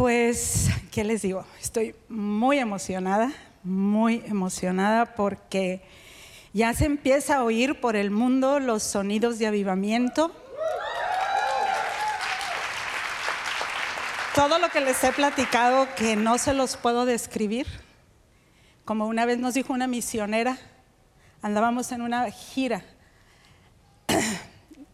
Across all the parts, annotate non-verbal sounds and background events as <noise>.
Pues, ¿qué les digo? Estoy muy emocionada, muy emocionada porque ya se empieza a oír por el mundo los sonidos de avivamiento. Todo lo que les he platicado que no se los puedo describir. Como una vez nos dijo una misionera, andábamos en una gira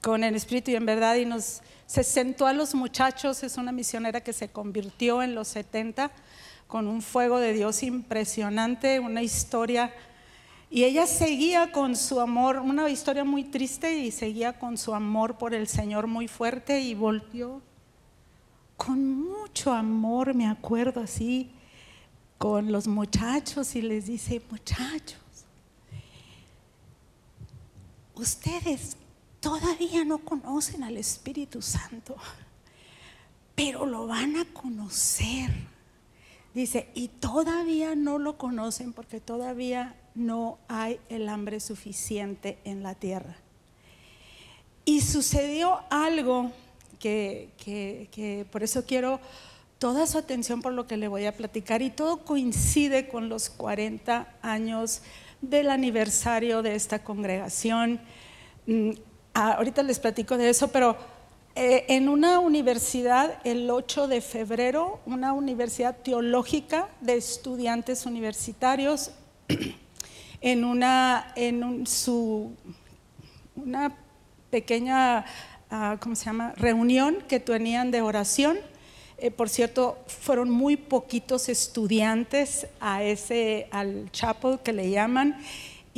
con el Espíritu y en verdad y nos se sentó a los muchachos, es una misionera que se convirtió en los 70 con un fuego de Dios impresionante, una historia. Y ella seguía con su amor, una historia muy triste y seguía con su amor por el Señor muy fuerte y volvió con mucho amor, me acuerdo así, con los muchachos y les dice, muchachos, ustedes todavía no conocen al Espíritu Santo, pero lo van a conocer. Dice, y todavía no lo conocen porque todavía no hay el hambre suficiente en la tierra. Y sucedió algo que, que, por eso quiero toda su atención por lo que le voy a platicar y todo coincide con los 40 años del aniversario de esta congregación. Ah, ahorita les platico de eso, pero eh, en una universidad el 8 de febrero, una universidad teológica de estudiantes universitarios, <clears throat> en una, en su, una pequeña, ah, ¿cómo se llama?, reunión que tenían de oración. Eh, por cierto, fueron muy poquitos estudiantes a ese, al chapel que le llaman,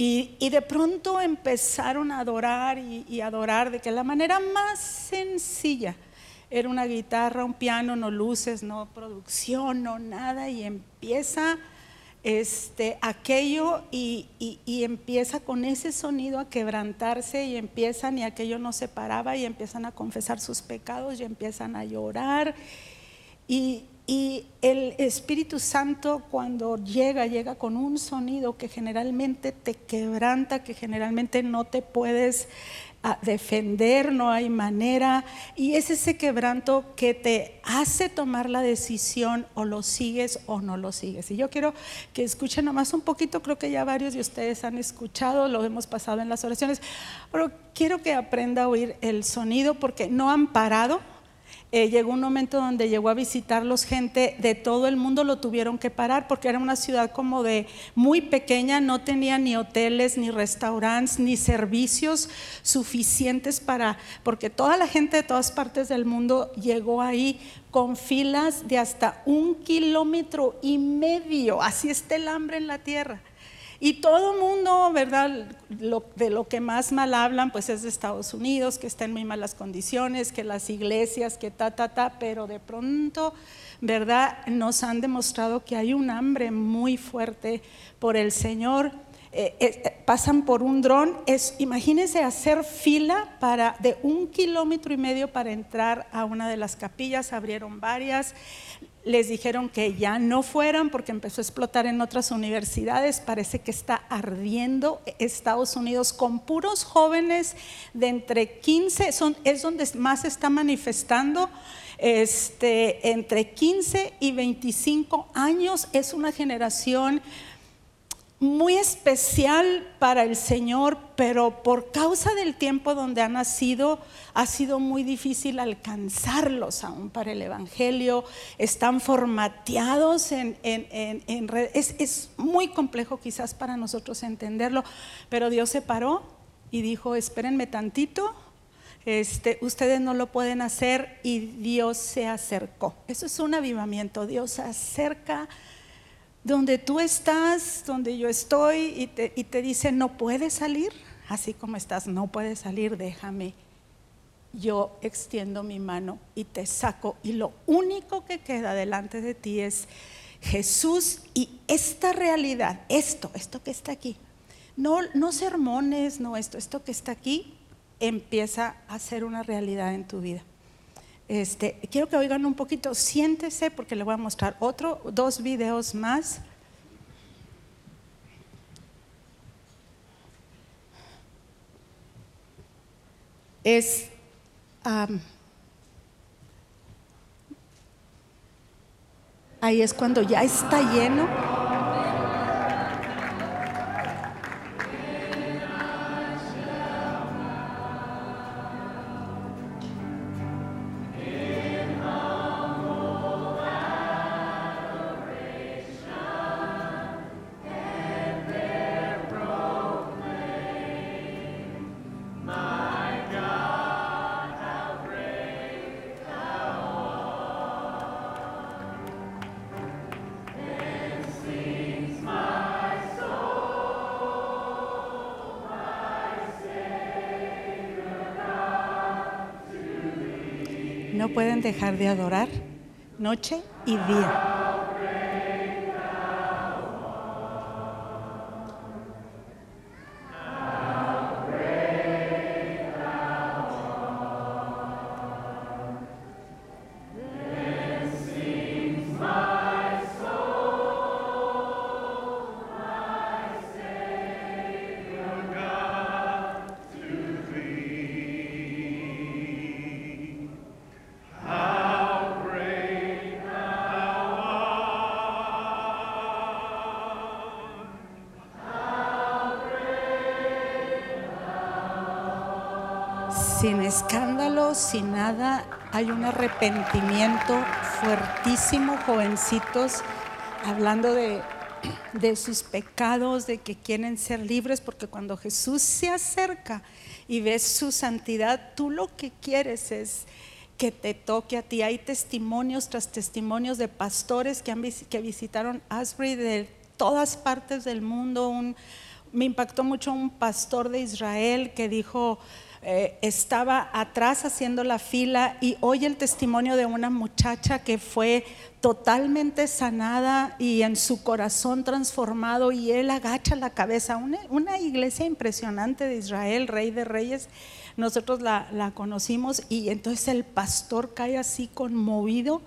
y, de pronto empezaron a adorar y, adorar de que la manera más sencilla era una guitarra, un piano, no luces, no producción, no nada, y empieza este, aquello y, y, empieza con ese sonido a quebrantarse y empiezan y aquello no se paraba y empiezan a confesar sus pecados y empiezan a llorar. Y, y el Espíritu Santo cuando llega, llega con un sonido que generalmente te quebranta, que generalmente no te puedes ah, defender, no hay manera. Y es ese quebranto que te hace tomar la decisión o lo sigues o no lo sigues. Y yo quiero que escuchen nomás un poquito, creo que ya varios de ustedes han escuchado, lo hemos pasado en las oraciones, pero quiero que aprenda a oír el sonido porque no han parado eh, llegó un momento donde llegó a visitarlos gente de todo el mundo, lo tuvieron que parar porque era una ciudad como de muy pequeña, no tenía ni hoteles, ni restaurantes, ni servicios suficientes para, porque toda la gente de todas partes del mundo llegó ahí con filas de hasta un kilómetro y medio, así está el hambre en la tierra. Y todo el mundo, ¿verdad? de lo que más mal hablan, pues es de Estados Unidos, que está en muy malas condiciones, que las iglesias, que ta, ta, ta, pero de pronto, ¿verdad? Nos han demostrado que hay un hambre muy fuerte por el Señor. Eh, eh, pasan por un dron, imagínense hacer fila para, de un kilómetro y medio para entrar a una de las capillas, abrieron varias les dijeron que ya no fueran porque empezó a explotar en otras universidades. Parece que está ardiendo Estados Unidos con puros jóvenes de entre 15, son, es donde más se está manifestando. Este, entre 15 y 25 años es una generación muy especial para el Señor, pero por causa del tiempo donde ha nacido, ha sido muy difícil alcanzarlos aún para el Evangelio. Están formateados en, en, redes. Es, muy complejo quizás para nosotros entenderlo, pero Dios se paró y dijo, espérenme tantito. Este, ustedes no lo pueden hacer y Dios se acercó. Eso es un avivamiento. Dios se acerca donde tú estás, donde yo estoy, y te, dice, no puedes salir, así como estás, no puedes salir, déjame. Yo extiendo mi mano y te saco. Y lo único que queda delante de ti es Jesús y esta realidad, esto, esto que está aquí. No, no sermones, no esto, esto que está aquí empieza a ser una realidad en tu vida. Este, quiero que oigan un poquito, siéntese porque le voy a mostrar otro, dos videos más. Es ahí es cuando ya está lleno. Pueden dejar de adorar noche y día. Sin nada, hay un arrepentimiento fuertísimo, jovencitos, hablando de, de sus pecados, de que quieren ser libres, porque cuando Jesús se acerca y ves su santidad, tú lo que quieres es que te toque a ti. Hay testimonios tras testimonios de pastores que, han, que visitaron Asbury de todas partes del mundo. Un, me impactó mucho un pastor de Israel que dijo, eh, estaba atrás haciendo la fila y oye el testimonio de una muchacha que fue totalmente sanada y en su corazón transformado y él agacha la cabeza. Una, una iglesia impresionante de Israel, rey de reyes, nosotros la, la, conocimos y entonces el pastor cae así conmovido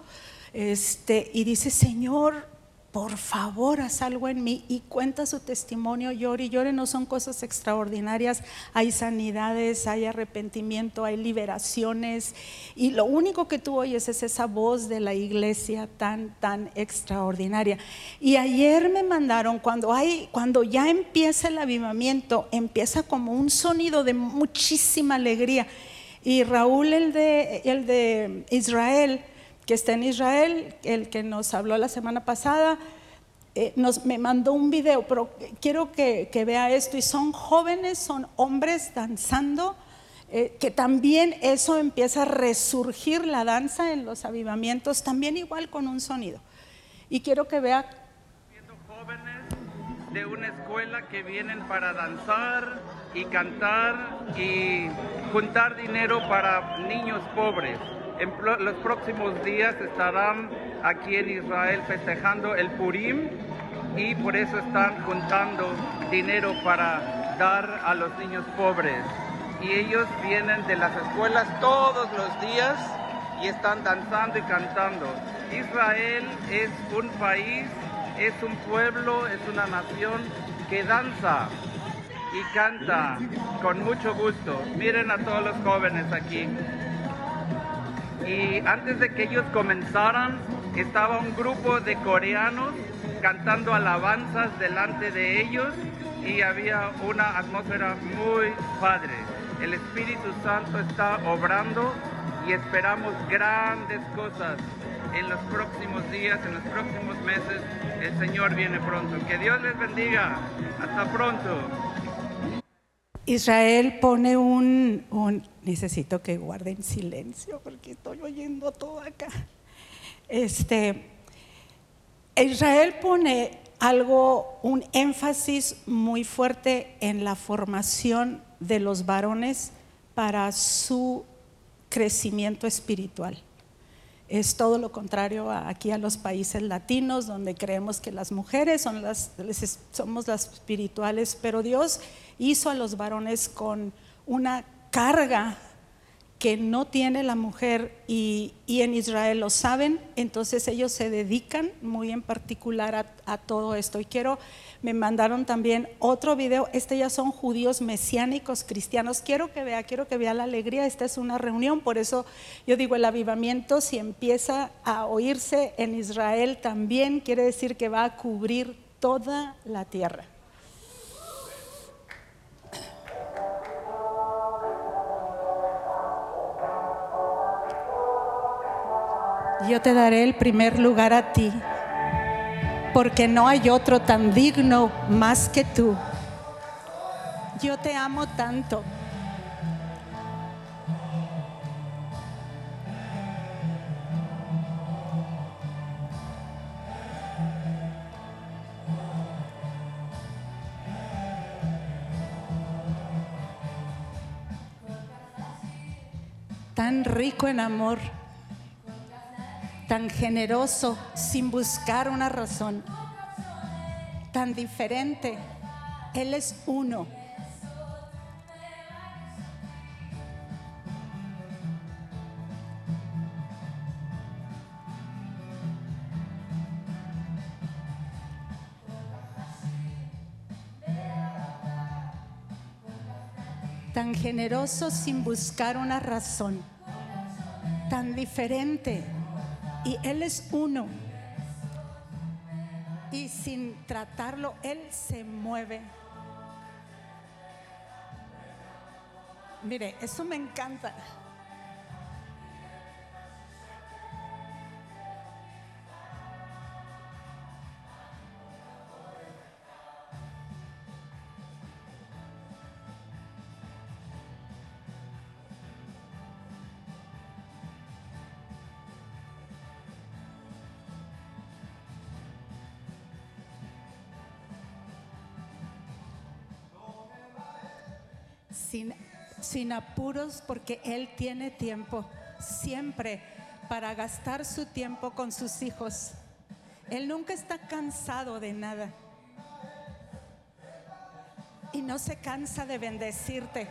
este, y dice, Señor, por favor, haz algo en mí y cuenta su testimonio, llore y llore, no son cosas extraordinarias, hay sanidades, hay arrepentimiento, hay liberaciones y lo único que tú oyes es esa voz de la iglesia tan, tan extraordinaria. Y ayer me mandaron, cuando, hay, cuando ya empieza el avivamiento, empieza como un sonido de muchísima alegría. Y Raúl, el de, el de Israel, que está en Israel, el que nos habló la semana pasada, eh, nos, me mandó un video, pero quiero que, vea esto, y son jóvenes, son hombres danzando, eh, que también eso empieza a resurgir la danza en los avivamientos, también igual con un sonido. Y quiero que vea... Jóvenes de una escuela que vienen para danzar y cantar y juntar dinero para niños pobres. En los próximos días estarán aquí en Israel festejando el Purim y por eso están juntando dinero para dar a los niños pobres. Y ellos vienen de las escuelas todos los días y están danzando y cantando. Israel es un país, es un pueblo, es una nación que danza y canta con mucho gusto. Miren a todos los jóvenes aquí. Y antes de que ellos comenzaran, estaba un grupo de coreanos cantando alabanzas delante de ellos y había una atmósfera muy padre. El Espíritu Santo está obrando y esperamos grandes cosas en los próximos días, en los próximos meses. El Señor viene pronto. Que Dios les bendiga. Hasta pronto. Israel pone un, necesito que guarden silencio porque estoy oyendo todo acá. Este, Israel pone algo, un énfasis muy fuerte en la formación de los varones para su crecimiento espiritual. Es todo lo contrario aquí a los países latinos, donde creemos que las mujeres son las, somos las espirituales, pero Dios hizo a los varones con una carga que no tiene la mujer y, en Israel lo saben, entonces ellos se dedican muy en particular a, a todo esto. Y quiero, me mandaron también otro video, este ya son judíos mesiánicos cristianos. Quiero que vea, quiero que vea la alegría, esta es una reunión, por eso yo digo el avivamiento, si empieza a oírse en Israel también, quiere decir que va a cubrir toda la tierra. Yo te daré el primer lugar a ti, porque no hay otro tan digno más que tú. Yo te amo tanto. Tan rico en amor tan generoso sin buscar una razón, tan diferente. Él es uno. Tan generoso sin buscar una razón, tan diferente y Él es uno. Y sin tratarlo, Él se mueve. Mire, eso me encanta. Sin apuros porque Él tiene tiempo siempre para gastar su tiempo con sus hijos. Él nunca está cansado de nada. Y no se cansa de bendecirte.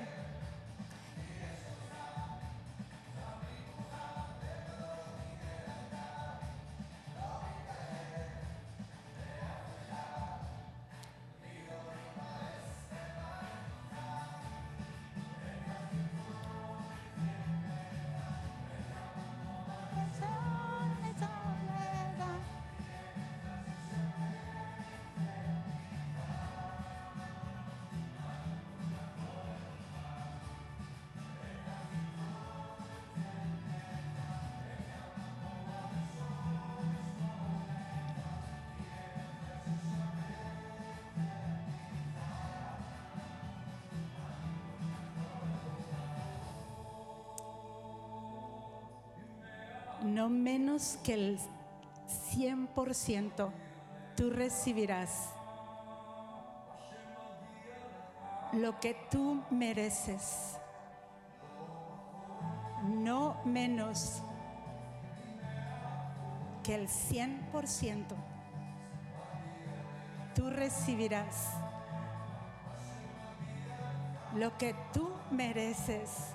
No menos que el 100% tú recibirás lo que tú mereces, no menos que el 100% tú recibirás lo que tú mereces.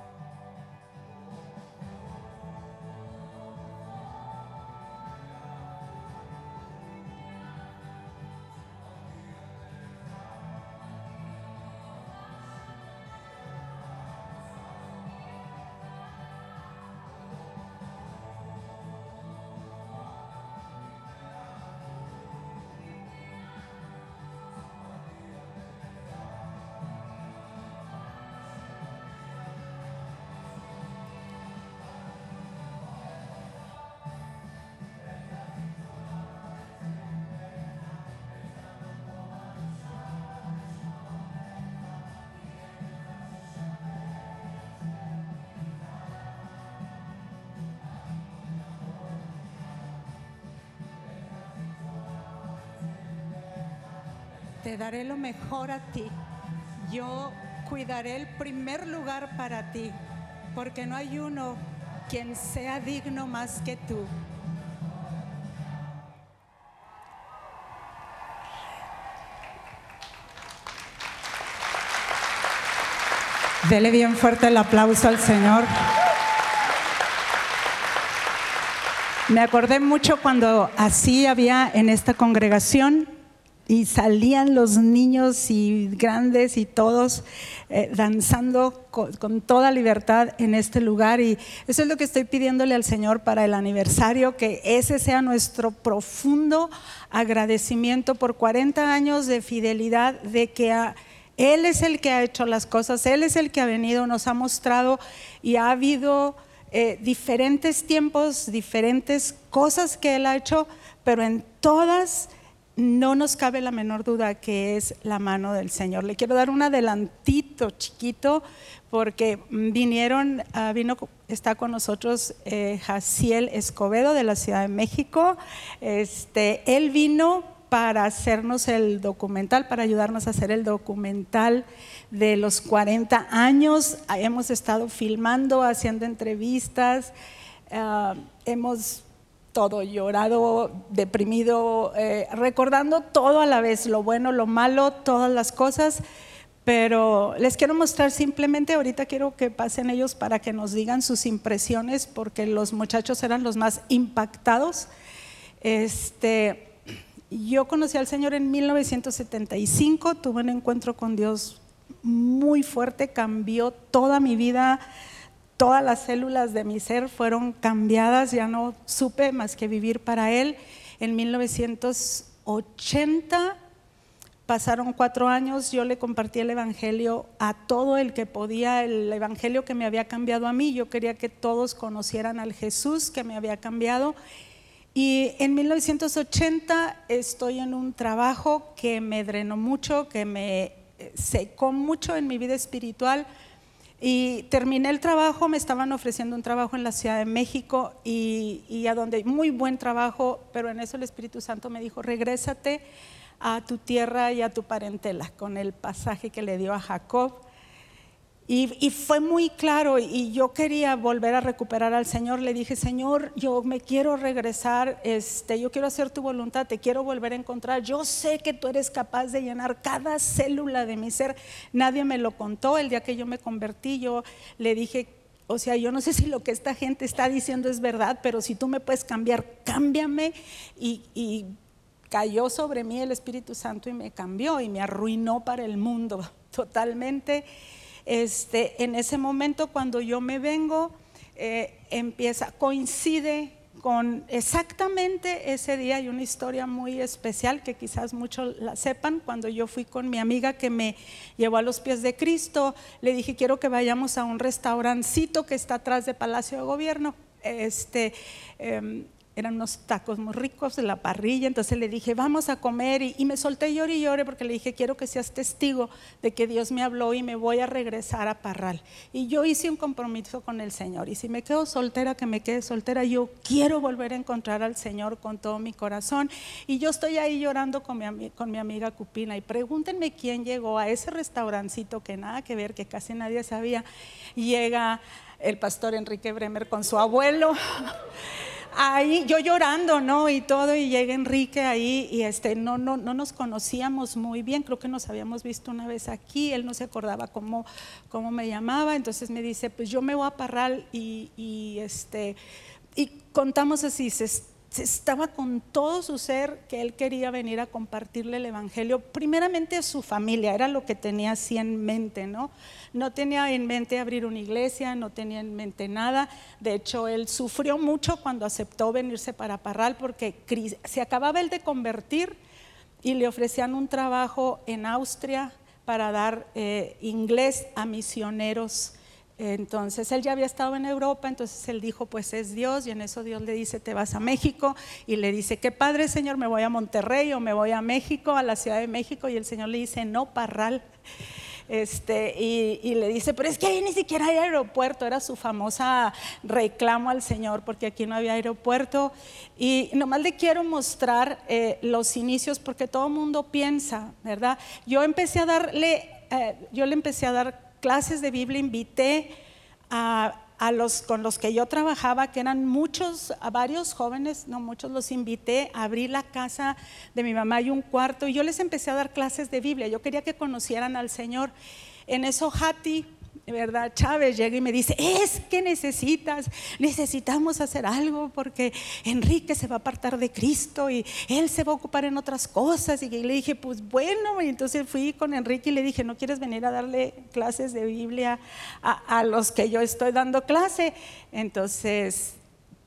te daré lo mejor a ti. Yo cuidaré el primer lugar para ti, porque no hay uno quien sea digno más que tú. Dele bien fuerte el aplauso al Señor. Me acordé mucho cuando así había en esta congregación y salían los niños y grandes y todos eh, danzando con, toda libertad en este lugar. Y eso es lo que estoy pidiéndole al Señor para el aniversario, que ese sea nuestro profundo agradecimiento por 40 años de fidelidad, de que Él es el que ha hecho las cosas, Él es el que ha venido, nos ha mostrado y ha habido eh, diferentes tiempos, diferentes cosas que Él ha hecho, pero en todas no nos cabe la menor duda que es la mano del Señor. Le quiero dar un adelantito chiquito porque vinieron, ah, vino, está con nosotros eh, Jaciel Escobedo de la Ciudad de México. Este, él vino para hacernos el documental, para ayudarnos a hacer el documental de los 40 años. Hemos estado filmando, haciendo entrevistas, ah, hemos todo llorado, deprimido, eh, recordando todo a la vez, lo bueno, lo malo, todas las cosas. Pero les quiero mostrar simplemente, ahorita quiero que pasen ellos para que nos digan sus impresiones, porque los muchachos eran los más impactados. Este, yo conocí al Señor en 1975, tuve un encuentro con Dios muy fuerte, cambió toda mi vida, todas las células de mi ser fueron cambiadas, ya no supe más que vivir para Él. En 1980 pasaron cuatro años, yo le compartí el Evangelio a todo el que podía, el Evangelio que me había cambiado a mí, yo quería que todos conocieran al Jesús que me había cambiado. Y en 1980 estoy en un trabajo que me drenó mucho, que me secó mucho en mi vida espiritual. Y terminé el trabajo, me estaban ofreciendo un trabajo en la Ciudad de México y, a donde muy buen trabajo, pero en eso el Espíritu Santo me dijo, regrésate a tu tierra y a tu parentela, con el pasaje que le dio a Jacob. Y, fue muy claro y yo quería volver a recuperar al Señor. Le dije, Señor, yo me quiero regresar, este, yo quiero hacer tu voluntad, te quiero volver a encontrar. Yo sé que tú eres capaz de llenar cada célula de mi ser. Nadie me lo contó el día que yo me convertí. Yo le dije, o sea, yo no sé <laughs> si lo que esta gente está diciendo es verdad, pero si tú me puedes cambiar, cámbiame. Y, y cayó sobre mí el Espíritu Santo y me cambió y me arruinó para el mundo <laughs> totalmente. Este, en ese momento cuando yo me vengo, eh, empieza, coincide con exactamente ese día, hay una historia muy especial que quizás muchos la sepan, cuando yo fui con mi amiga que me llevó a los pies de Cristo, le dije, quiero que vayamos a un restaurancito que está atrás de Palacio de Gobierno. Este, em, eran unos tacos muy ricos de la parrilla, entonces le dije, vamos a comer y, me solté llore y llore porque le dije, quiero que seas testigo de que Dios me habló y me voy a regresar a Parral. Y yo hice un compromiso con el Señor y si me quedo soltera, que me quede soltera, yo quiero volver a encontrar al Señor con todo mi corazón. Y yo estoy ahí llorando con mi, con mi amiga Cupina y pregúntenme quién llegó a ese restaurancito que nada que ver, que casi nadie sabía. Llega el pastor Enrique Bremer con su abuelo ahí yo llorando, ¿no? Y todo, y llega Enrique ahí y este, no, no, no nos conocíamos muy bien, creo que nos habíamos visto una vez aquí, él no se acordaba cómo, cómo me llamaba, entonces me dice, pues yo me voy a Parral y, y este, y contamos así, se estaba con todo su ser que él quería venir a compartirle el Evangelio, primeramente a su familia, era lo que tenía así en mente, ¿no? No tenía en mente abrir una iglesia, no tenía en mente nada. De hecho, él sufrió mucho cuando aceptó venirse para Parral porque se acababa él de convertir y le ofrecían un trabajo en Austria para dar eh, inglés a misioneros entonces él ya había estado en Europa, entonces él dijo, pues es Dios, y en eso Dios le dice, te vas a México, y le dice, qué padre Señor, me voy a Monterrey o me voy a México, a la Ciudad de México, y el Señor le dice, no, Parral. Este, y, le dice, pero es que ahí ni siquiera hay aeropuerto, era su famosa reclamo al Señor, porque aquí no había aeropuerto. Y nomás le quiero mostrar eh, los inicios, porque todo el mundo piensa, ¿verdad? Yo empecé a darle, eh, yo le empecé a dar clases de Biblia invité a, los con los que yo trabajaba, que eran muchos, a varios jóvenes, no muchos, los invité a abrir la casa de mi mamá y un cuarto, y yo les empecé a dar clases de Biblia. Yo quería que conocieran al Señor. En eso Hati, ¿verdad? Chávez llega y me dice, es que necesitas, necesitamos hacer algo porque Enrique se va a apartar de Cristo y él se va a ocupar en otras cosas. Y le dije, pues bueno, y entonces fui con Enrique y le dije, ¿no quieres venir a darle clases de Biblia a, a los que yo estoy dando clase? Entonces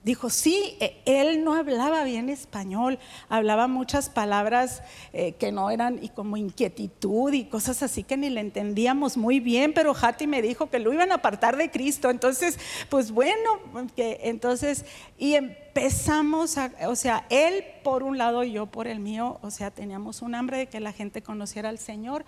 Dijo, sí, e, él no hablaba bien español, hablaba muchas palabras eh, que no eran y como inquietud y cosas así que ni le entendíamos muy bien, pero Hati me dijo que lo iban a apartar de Cristo. Entonces, pues bueno, que, entonces, y empezamos, a, o sea, él por un lado y yo por el mío, o sea, teníamos un hambre de que la gente conociera al Señor.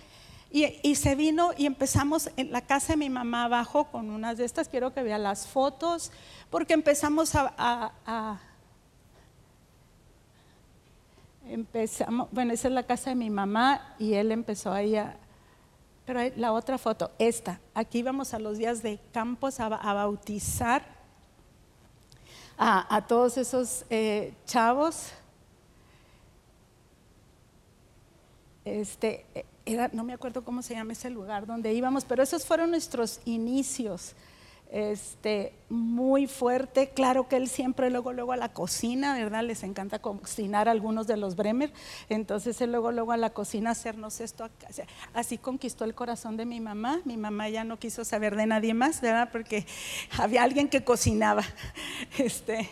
Y, se vino y empezamos en la casa de mi mamá abajo con unas de estas, quiero que vean las fotos, porque empezamos a, empezamos, bueno, esa es la casa de mi mamá y él empezó ahí a, pero la otra foto, esta, aquí íbamos a los días de campos a, bautizar a, todos esos eh, chavos. Este, no me acuerdo cómo se llama ese lugar donde íbamos, pero esos fueron nuestros inicios. Este, muy fuerte, claro que él siempre luego luego a la cocina, ¿verdad? Les encanta cocinar a algunos de los Bremer, entonces él luego luego a la cocina hacernos esto, así conquistó el corazón de mi mamá, mi mamá ya no quiso saber de nadie más, ¿verdad? Porque había alguien que cocinaba, <laughs> este,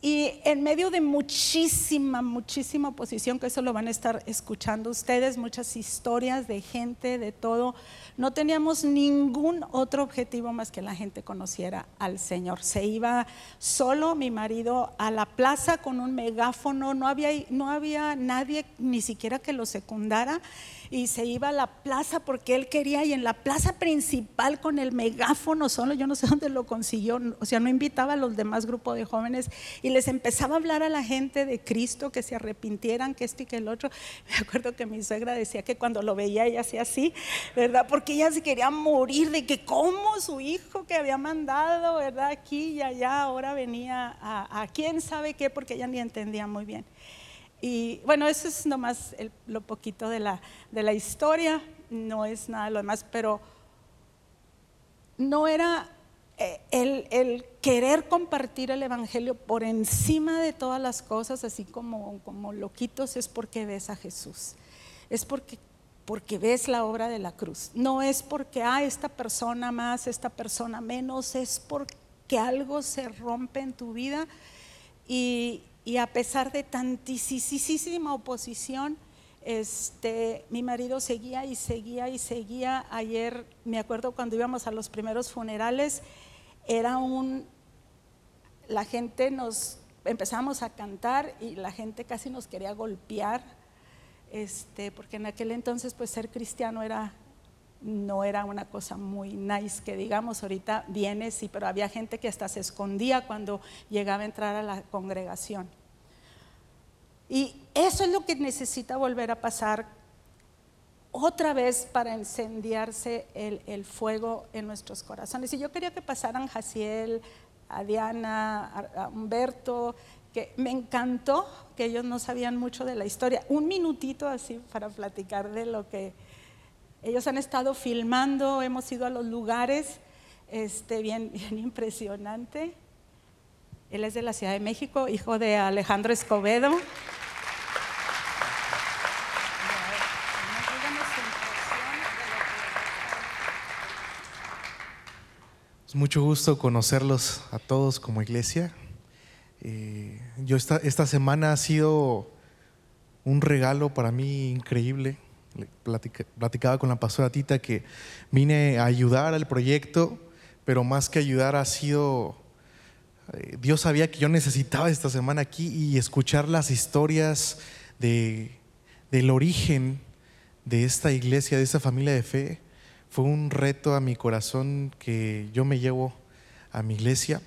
y en medio de muchísima, muchísima oposición, que eso lo van a estar escuchando ustedes, muchas historias de gente, de todo, no teníamos ningún otro objetivo más que la gente conociera al Señor. Se iba solo mi marido a la plaza con un megáfono, no había, no había nadie ni siquiera que lo secundara y se iba a la plaza porque él quería y en la plaza principal con el megáfono solo, yo no sé <laughs> dónde lo consiguió, o sea, no invitaba a los demás grupos de jóvenes y les empezaba a hablar a la gente de Cristo, que se arrepintieran, que esto y que el otro. <laughs> Me acuerdo que mi suegra decía que cuando lo veía ella hacía así, ¿verdad? Porque ella se quería morir de que cómo su hijo que había mandado, ¿verdad? Aquí y allá, ahora venía a, a quién sabe qué, porque ella ni entendía muy bien. Y bueno, eso es nomás lo poquito de la, de la historia, no es nada lo demás, pero no era eh, el, el, querer compartir el Evangelio por encima de todas las cosas, así como, como loquitos, es porque ves a Jesús. Es porque, porque ves la obra de la cruz. No es porque, ah, esta persona más, esta persona menos, es porque algo se rompe en tu vida y, a pesar de tantísima oposición, este, mi marido seguía y seguía y seguía. Ayer, me acuerdo cuando íbamos a los primeros funerales, era un, la gente nos, empezamos a cantar y la gente casi nos quería golpear, este, porque en aquel entonces pues ser cristiano era no era una cosa muy nice que digamos, ahorita viene, sí, pero había gente que hasta se escondía cuando llegaba a entrar a la congregación. Y eso es lo que necesita volver a pasar otra vez para incendiarse el, fuego en nuestros corazones. Y yo quería que pasaran Jaciel, a Diana, a Humberto, que me encantó que ellos no sabían mucho de la historia. Un minutito así para platicar de lo que ellos han estado filmando, hemos ido a los lugares, este, bien, <laughs> bien impresionante. Él es de la Ciudad de México, hijo de Alejandro Escobedo. Es mucho gusto conocerlos a todos como iglesia. Eh, yo esta, esta semana ha sido un regalo para mí increíble. platicaba con la pastora Tita que vine a ayudar al proyecto, pero más que ayudar ha sido, eh, Dios sabía que yo necesitaba esta semana aquí y escuchar las historias de, del origen de esta iglesia, de esta familia de fe fue un reto a mi corazón que yo me llevo a mi iglesia.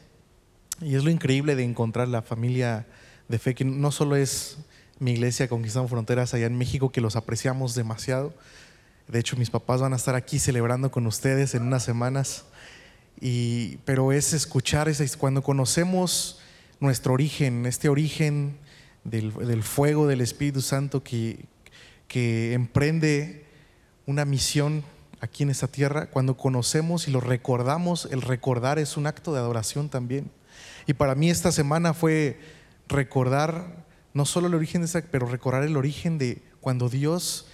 Y es lo increíble de encontrar la familia de fe, que no solo es mi iglesia Conquistando Fronteras allá en México, que los apreciamos demasiado. De hecho, mis papás van a estar aquí celebrando con ustedes en unas semanas. Y, pero es escuchar, es cuando conocemos nuestro origen, este origen del, del fuego del Espíritu Santo que, que emprende una misión aquí en esta tierra, cuando conocemos y lo recordamos, el recordar es un acto de adoración también. Y para mí esta semana fue recordar no solo el origen de esta, pero recordar el origen de cuando Dios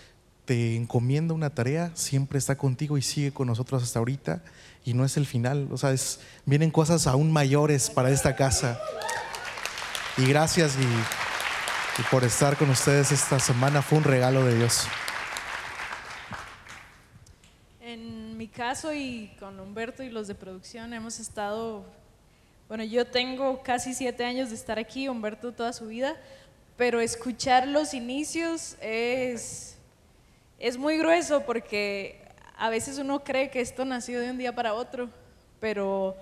te encomienda una tarea, siempre está contigo y sigue con nosotros hasta ahorita y no es el final, o sea, vienen cosas aún mayores para esta casa. Y gracias y por estar con ustedes esta semana, fue un regalo de Dios. En mi caso y con Humberto y los de producción hemos estado, bueno, yo tengo casi siete años de estar aquí, Humberto toda su vida, pero escuchar los inicios es, es muy grueso porque a veces uno cree que esto nació de un día para otro, pero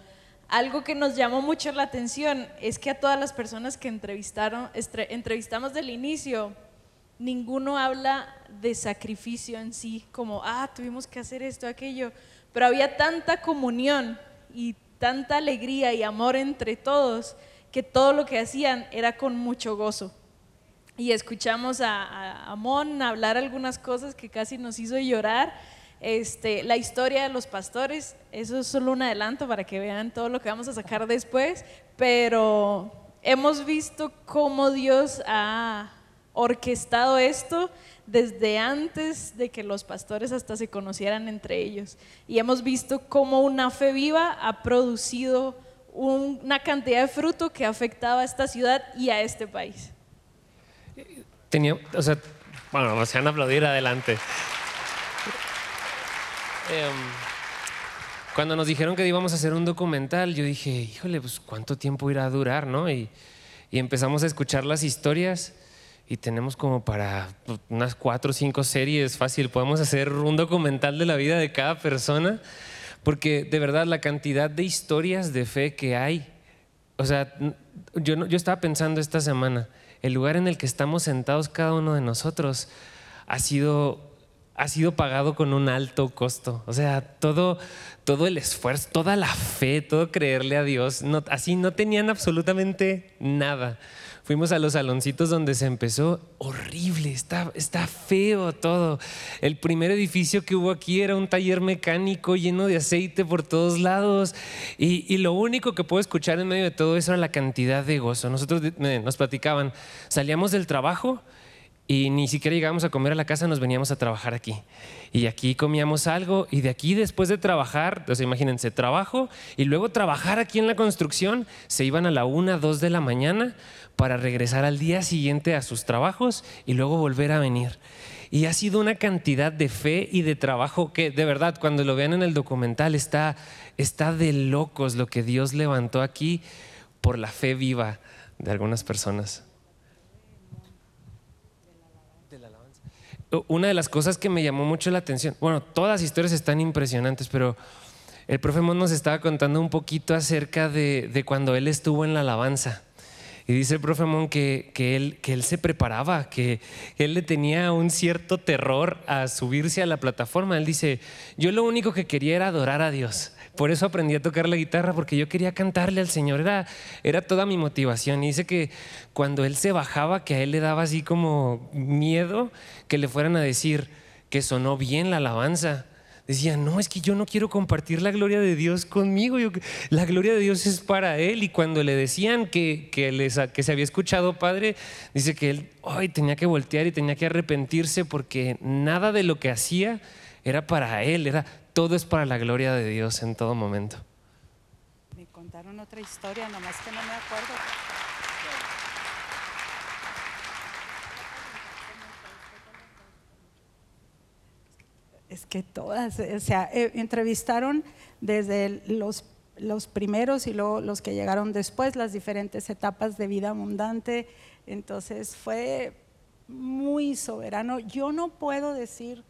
algo que nos llamó mucho la atención es que a todas las personas que entrevistaron, entrevistamos del inicio, ninguno habla de sacrificio en sí, como, ah, tuvimos que hacer esto, aquello, pero había tanta comunión y tanta alegría y amor entre todos que todo lo que hacían era con mucho gozo y escuchamos a, Amon hablar algunas cosas que casi nos hizo llorar. Este, la historia de los pastores, eso es solo un adelanto para que vean todo lo que vamos a sacar después, pero hemos visto cómo Dios ha orquestado esto desde antes de que los pastores hasta se conocieran entre ellos. Y hemos visto cómo una fe viva ha producido una cantidad de fruto que ha afectado a esta ciudad y a este país tenía, o sea, bueno, se van a aplaudir adelante. Em, cuando nos dijeron que íbamos a hacer un documental, yo dije, híjole, pues cuánto tiempo irá a durar, ¿no? Y, y empezamos a escuchar las historias y tenemos como para unas cuatro o cinco series fácil. Podemos hacer un documental de la vida de cada persona, porque de verdad la cantidad de historias de fe que hay, o sea, yo, yo estaba pensando esta semana, el lugar en el que estamos sentados cada uno de nosotros ha sido, ha sido pagado con un alto costo. O sea, todo, todo el esfuerzo, toda la fe, todo creerle a Dios, así no tenían absolutamente nada. Fuimos a los saloncitos donde se empezó horrible, está, está feo todo. El primer edificio que hubo aquí era un taller mecánico lleno de aceite por todos lados. Y, lo único que puedo escuchar en medio de todo eso era la cantidad de gozo. Nosotros nos platicaban, salíamos del trabajo y ni siquiera llegábamos a comer a la casa, nos veníamos a trabajar aquí. Y aquí comíamos algo y de aquí después de trabajar, entonces imagínense, trabajo y luego trabajar aquí en la construcción, se iban a la una, dos de la mañana para regresar al día siguiente a sus trabajos y luego volver a venir. Y ha sido una cantidad de fe y de trabajo que de verdad cuando lo vean en el documental está, está de locos lo que Dios levantó aquí por la fe viva de algunas personas. Una de las cosas que me llamó mucho la atención, bueno, todas las historias están impresionantes, pero el profe Mon nos estaba contando un poquito acerca de, de cuando él estuvo en la alabanza. Y dice el profe Mon que, que, él, que él se preparaba, que él le tenía un cierto terror a subirse a la plataforma. Él dice, yo lo único que quería era adorar a Dios. Por eso aprendí a tocar la guitarra, porque yo quería cantarle al Señor. Era, era toda mi motivación. Y dice que cuando él se bajaba, que a él le daba así como miedo que le fueran a decir que sonó bien la alabanza decía, no, es que yo no quiero compartir la gloria de Dios conmigo, la gloria de Dios es para Él. Y cuando le decían que, que, que se había escuchado Padre, dice que él hoy tenía que voltear y tenía que arrepentirse porque nada de lo que hacía era para Él, era, todo es para la gloria de Dios en todo momento. Me contaron otra historia, nomás que no me acuerdo. es que todas, o sea, eh, entrevistaron desde los, los primeros y luego los que llegaron después, las diferentes etapas de vida abundante. Entonces fue muy soberano. Yo no puedo decir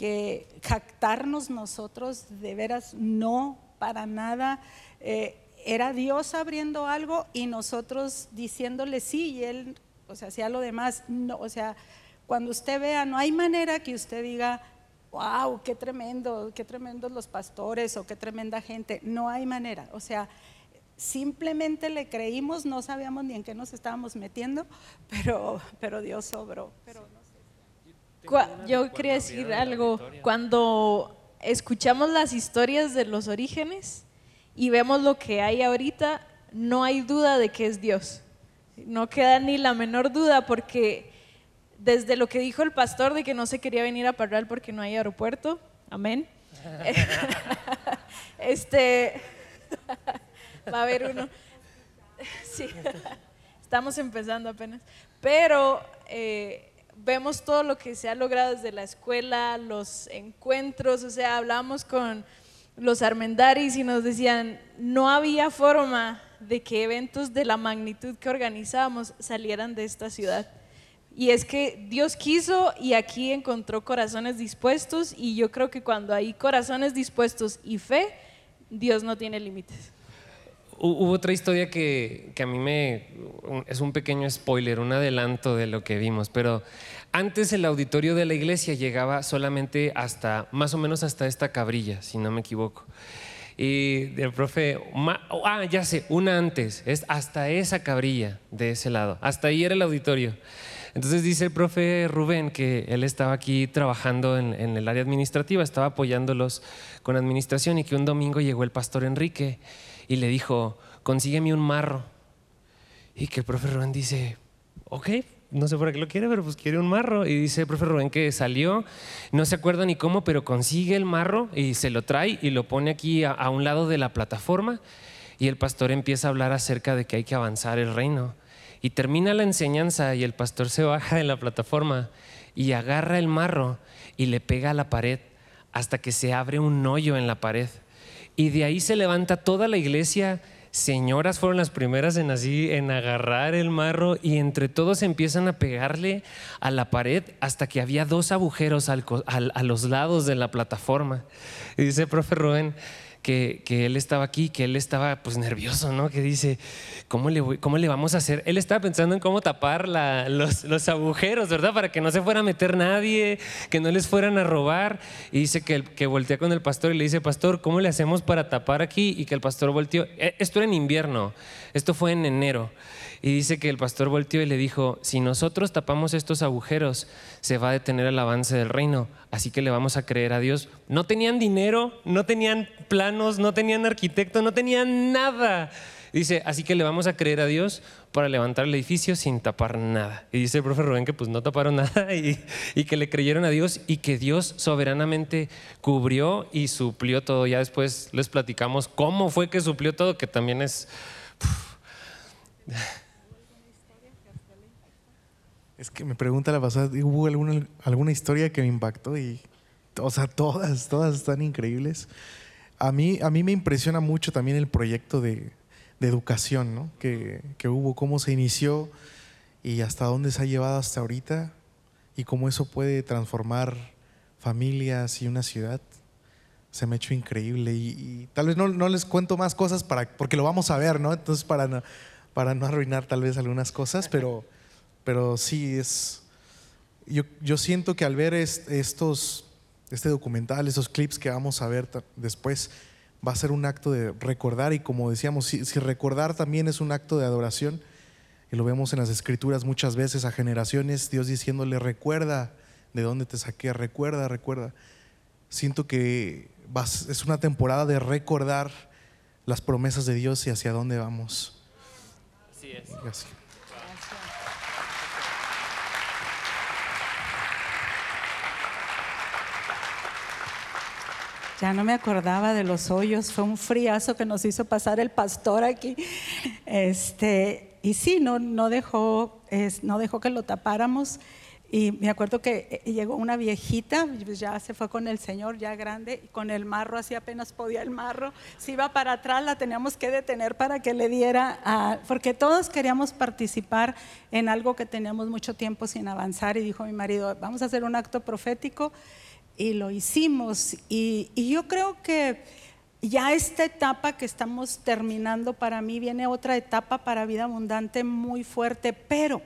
que jactarnos nosotros, de veras, no, para nada. Eh, era Dios abriendo algo y nosotros diciéndole sí y Él, o sea, hacía lo demás. No, o sea, cuando usted vea, no hay manera que usted diga, wow, qué tremendo, qué tremendos los pastores o qué tremenda gente. No hay manera. O sea, simplemente le creímos, no sabíamos ni en qué nos estábamos metiendo, <laughs> pero, pero Dios sobró. Yo quería decir algo. Cuando escuchamos las historias de los orígenes y vemos lo que hay ahorita, no hay duda de que es Dios. No queda ni la menor duda porque desde lo que dijo el pastor de que no se quería venir a Parral porque no hay aeropuerto, amén. <laughs> este <laughs> va a haber uno. <laughs> Sí, estamos empezando apenas. Pero eh, vemos todo lo que se ha logrado desde la escuela, los encuentros, o sea, hablamos con los armendaris y nos decían, no había forma de que eventos de la magnitud que organizábamos salieran de esta ciudad. Y es que Dios quiso y aquí encontró corazones dispuestos y yo creo que cuando hay corazones dispuestos y fe, Dios no tiene límites. Hubo otra historia que, que, a mí me... es un pequeño spoiler, un adelanto de lo que vimos, pero antes el auditorio de la iglesia llegaba solamente hasta, más o menos hasta esta cabrilla, si no me equivoco. Y el profe, ah, ya sé, una antes, es hasta esa cabrilla de ese lado, hasta ahí era el auditorio. Entonces dice el profe Rubén que él estaba aquí trabajando en, en, el área administrativa, estaba apoyándolos con administración y que un domingo llegó el pastor Enrique y le dijo, consígueme un marro. Y que el profe Rubén dice, ok, no sé por qué lo quiere, pero pues quiere un marro. Y dice el profe Rubén que salió, no se acuerda ni cómo, pero consigue el marro y se lo trae y lo pone aquí a, a un lado de la plataforma. Y el pastor empieza a hablar acerca de que hay que avanzar el reino. Y termina la enseñanza y el pastor se baja de la plataforma y agarra el marro y le pega a la pared hasta que se abre un hoyo en la pared. Y de ahí se levanta toda la iglesia. Señoras fueron las primeras en así, en agarrar el marro y entre todos empiezan a pegarle a la pared hasta que había dos agujeros al, al, a los lados de la plataforma. Y dice profe Rubén, que, él estaba aquí, que él estaba pues nervioso, ¿no? Que dice, ¿cómo le, cómo le vamos a hacer? Él estaba pensando en cómo tapar la, los, los, agujeros, ¿verdad? Para que no se fuera a meter nadie, que no les fueran a robar. Y dice que, que voltea con el pastor y le dice, pastor, ¿cómo le hacemos para tapar aquí? Y que el pastor volteó. Esto era en invierno, esto fue en enero. Y dice que el pastor volteó y le dijo, si nosotros tapamos estos agujeros, se va a detener el avance del reino, así que le vamos a creer a Dios. No tenían dinero, no tenían planos, no tenían arquitecto, no tenían nada. Dice, así que le vamos a creer a Dios para levantar el edificio sin tapar nada. Y dice el profe Rubén que pues no taparon <laughs> nada y, y, que le creyeron a Dios y que Dios soberanamente cubrió y suplió todo. Ya después les platicamos cómo fue que suplió todo, que también es... Es que me pregunta la pasada, ¿hubo alguna, alguna historia que me impactó? Y, o sea, todas, todas están increíbles. A mí, a mí me impresiona mucho también el proyecto de, de educación ¿no? que, que, hubo, cómo se inició y hasta dónde se ha llevado hasta ahorita y cómo eso puede transformar familias y una ciudad. Se me ha hecho increíble y, tal vez no, no, les cuento más cosas para, porque lo vamos a ver, ¿no? Entonces, para no, para no arruinar tal vez algunas cosas, pero, pero sí es... Yo, yo siento que al ver est, estos, este documental, estos clips que vamos a ver después, va a ser un acto de recordar y como decíamos, si, si recordar también es un acto de adoración, y lo vemos en las escrituras muchas veces a generaciones, Dios diciéndole, recuerda de dónde te saqué, recuerda, recuerda. Siento que vas, es una temporada de recordar las promesas de Dios y hacia dónde vamos. Así es. Gracias. Ya no me acordaba de los hoyos, fue un friazo que nos hizo pasar el pastor aquí. Este, y sí, no, no, dejó, no dejó que lo tapáramos. Y me acuerdo que eh, llegó una viejita, pues ya se fue con el señor, ya grande, y con el marro, así apenas podía el marro. Si iba para atrás, la teníamos que detener para que le diera, porque todos queríamos participar en algo que teníamos mucho tiempo sin avanzar. Y dijo mi marido, vamos a hacer un acto profético. Y lo hicimos. Y, yo creo que ya esta etapa que estamos terminando para mí, viene otra etapa para vida abundante muy fuerte, pero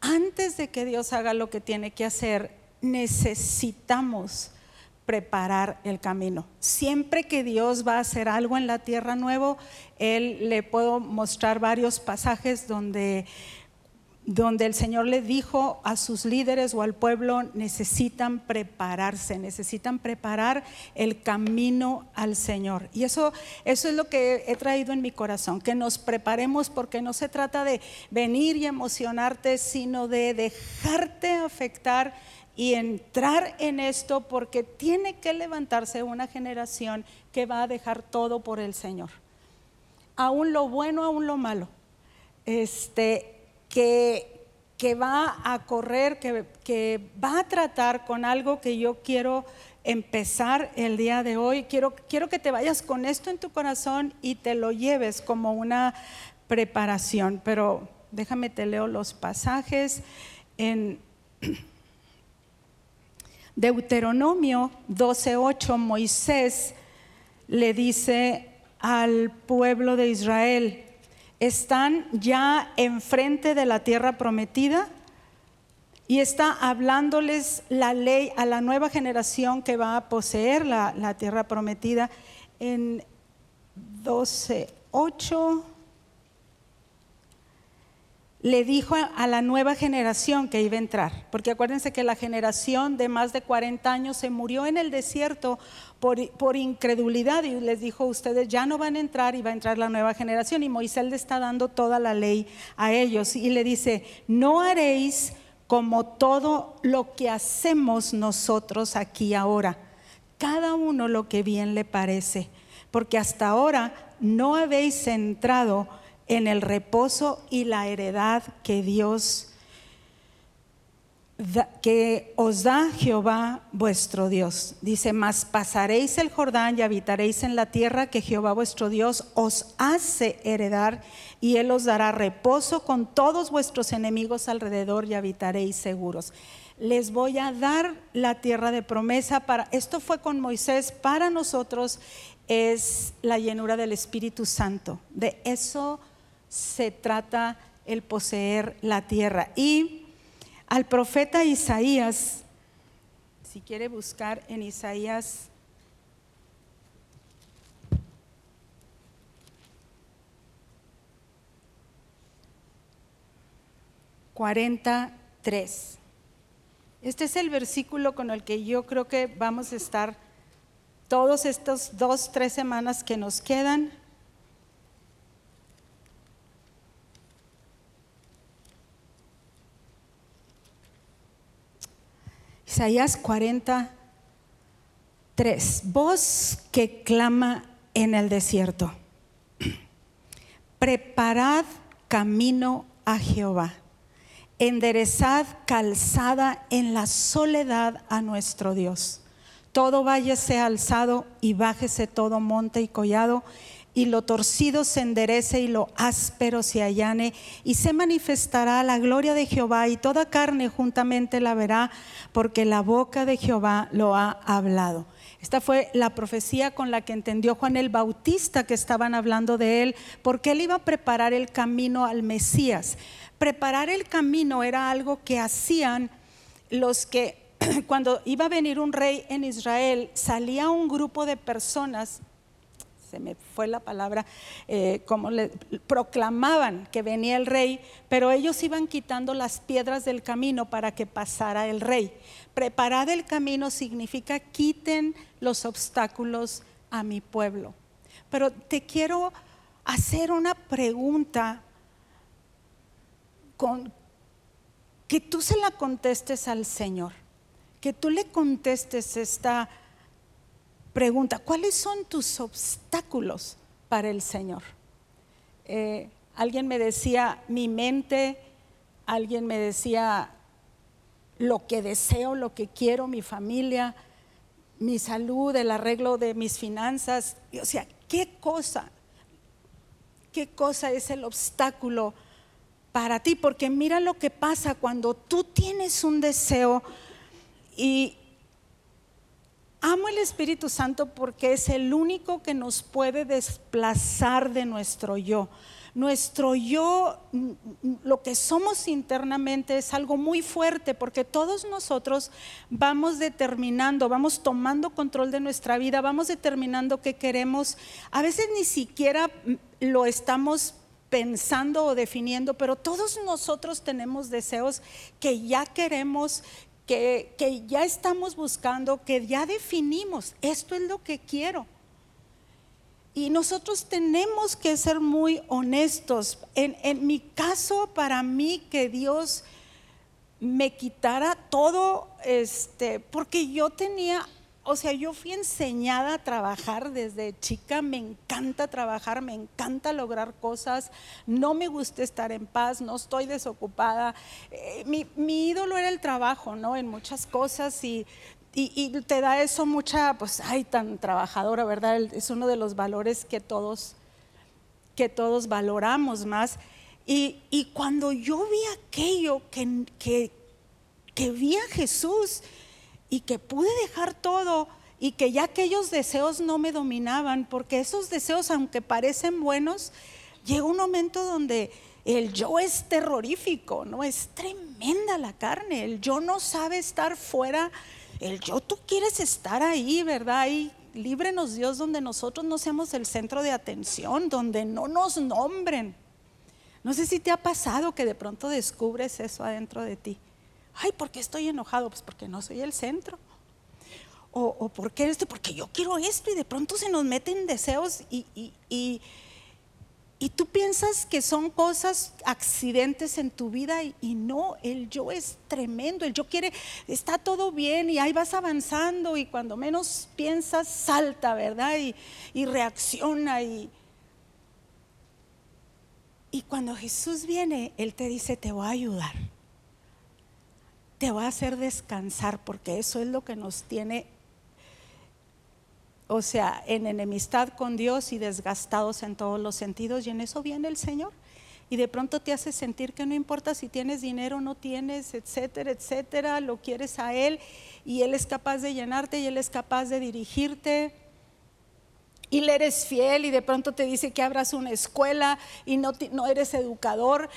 antes de que Dios haga lo que tiene que hacer, necesitamos preparar el camino. Siempre que Dios va a hacer algo en la tierra nuevo, Él le puedo mostrar varios pasajes donde donde el Señor le dijo a sus líderes o al pueblo, necesitan prepararse, necesitan preparar el camino al Señor. Y eso, eso es lo que he traído en mi corazón, que nos preparemos porque no se trata de venir y emocionarte, sino de dejarte afectar y entrar en esto porque tiene que levantarse una generación que va a dejar todo por el Señor. Aún lo bueno, aún lo malo. Este, que, que va a correr, que, que va a tratar con algo que yo quiero empezar el día de hoy. Quiero, quiero que te vayas con esto en tu corazón y te lo lleves como una preparación. Pero déjame te leo los pasajes en <clears throat> Deuteronomio 12:8 Moisés le dice al pueblo de Israel, están ya enfrente de la tierra prometida y está hablándoles la ley a la nueva generación que va a poseer la, tierra prometida en 12.8 le dijo a la nueva generación que iba a entrar, porque acuérdense que la generación de más de 40 años se murió en el desierto por, incredulidad y les dijo, ustedes ya no van a entrar y va a entrar la nueva generación y Moisés le está dando toda la ley a ellos y le dice, no haréis como todo lo que hacemos nosotros aquí ahora, cada uno lo que bien le parece, porque hasta ahora no habéis entrado en el reposo y la heredad que Dios que os da Jehová vuestro Dios. Dice, mas pasaréis el Jordán y habitaréis en la tierra que Jehová vuestro Dios os hace heredar y él os dará reposo con todos vuestros enemigos alrededor y habitaréis seguros. Les voy a dar la tierra de promesa para esto fue con Moisés, para nosotros es la llenura del Espíritu Santo. De eso se trata el poseer la tierra. Y al profeta Isaías, si quiere buscar en Isaías cuarenta tres. Este es el versículo con el que yo creo que vamos a estar todos estos dos, tres semanas que nos quedan Isaías 43, voz que clama en el desierto. Preparad camino a Jehová, enderezad calzada en la soledad a nuestro Dios. Todo valle sea alzado y bájese todo monte y collado y lo torcido se enderece y lo áspero se allane, y se manifestará la gloria de Jehová, y toda carne juntamente la verá, porque la boca de Jehová lo ha hablado. Esta fue la profecía con la que entendió Juan el Bautista que estaban hablando de él, porque él iba a preparar el camino al Mesías. Preparar el camino era algo que hacían los que <clears throat> cuando iba a venir un rey en Israel, salía un grupo de personas me fue la palabra, eh, como le proclamaban que venía el rey, pero ellos iban quitando las piedras del camino para que pasara el rey. Preparar el camino significa quiten los obstáculos a mi pueblo. Pero te quiero hacer una pregunta con que tú se la contestes al Señor, que tú le contestes esta pregunta, ¿cuáles son tus obstáculos para el Señor? Eh, alguien me decía mi mente, alguien me decía lo que deseo, lo que quiero, mi familia, mi salud, el arreglo de mis finanzas. O sea, ¿qué cosa? ¿Qué cosa es el obstáculo para ti? Porque mira lo que pasa cuando tú tienes un deseo y, Amo el Espíritu Santo porque es el único que nos puede desplazar de nuestro yo. Nuestro yo, lo que somos internamente es algo muy fuerte porque todos nosotros vamos determinando, vamos tomando control de nuestra vida, vamos determinando qué queremos. A veces ni siquiera lo estamos pensando o definiendo, pero todos nosotros tenemos deseos que ya queremos, que, ya estamos buscando, que ya definimos. Esto es lo que quiero. Y nosotros tenemos que ser muy honestos. En, en, mi caso, para mí, que Dios me quitara todo, este, porque yo tenía o sea, yo fui enseñada a trabajar desde chica, me encanta trabajar, me encanta lograr cosas, no me gusta estar en paz, no estoy desocupada. Eh, mi, ídolo era el trabajo, ¿no? En muchas cosas y, te da eso mucha, pues, ay, tan trabajadora, ¿verdad? Es uno de los valores que todos, que todos valoramos más. Y, cuando yo vi aquello que, que, que vi a Jesús, y que pude dejar todo y que ya aquellos deseos no me dominaban, porque esos deseos, aunque parecen buenos, llega un momento donde el yo es terrorífico, ¿no? Es tremenda la carne, el yo no sabe estar fuera, el yo tú quieres estar ahí, ¿verdad? Y líbrenos Dios donde nosotros no seamos el centro de atención, donde no nos nombren. No sé si te ha pasado que de pronto descubres eso adentro de ti. Ay, ¿por qué estoy enojado? Pues porque no soy el centro. O, o ¿por qué esto? Porque yo quiero esto y de pronto se nos meten deseos y, y, y, tú piensas que son cosas, accidentes en tu vida y, no, el yo es tremendo, el yo quiere, está todo bien y ahí vas avanzando y cuando menos piensas salta, ¿verdad? Y, y reacciona y... Y cuando Jesús viene, Él te dice, te voy a ayudar te va a hacer descansar, porque eso es lo que nos tiene, o sea, en enemistad con Dios y desgastados en todos los sentidos, y en eso viene el Señor. Y de pronto te hace sentir que no importa si tienes dinero o no tienes, etcétera, etcétera, lo quieres a Él y Él es capaz de llenarte y Él es capaz de dirigirte y le eres fiel y de pronto te dice que abras una escuela y no, no, eres educador,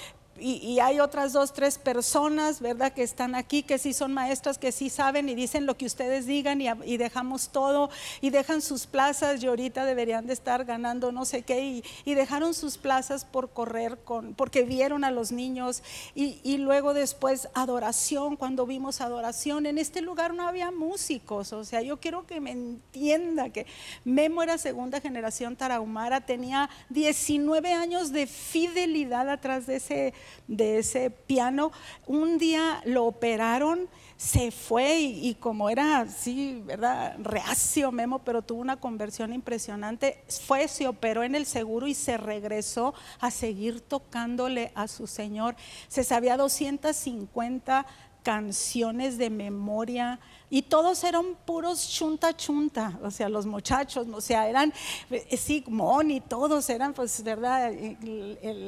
y, hay otras dos, tres personas, ¿verdad? Que están aquí, que sí son maestras, que sí saben y dicen lo que ustedes digan y, dejamos todo y dejan sus plazas y ahorita deberían de estar ganando no sé qué y, dejaron sus plazas por correr con, porque vieron a los niños y, luego después adoración, cuando vimos adoración, en este lugar no había músicos, o sea, yo quiero que me entienda que Memo era segunda generación tarahumara, tenía 19 años de fidelidad atrás de ese de ese piano. Un día lo operaron, se fue y, como era así, ¿verdad? Reacio Memo, pero tuvo una conversión impresionante. Fue, se operó en el seguro y se regresó a seguir tocándole a su Señor. Se sabía 250 canciones de memoria y todos eran puros chunta chunta, o sea, los muchachos, o sea, eran eh, Sigmund y todos eran, pues, verdad,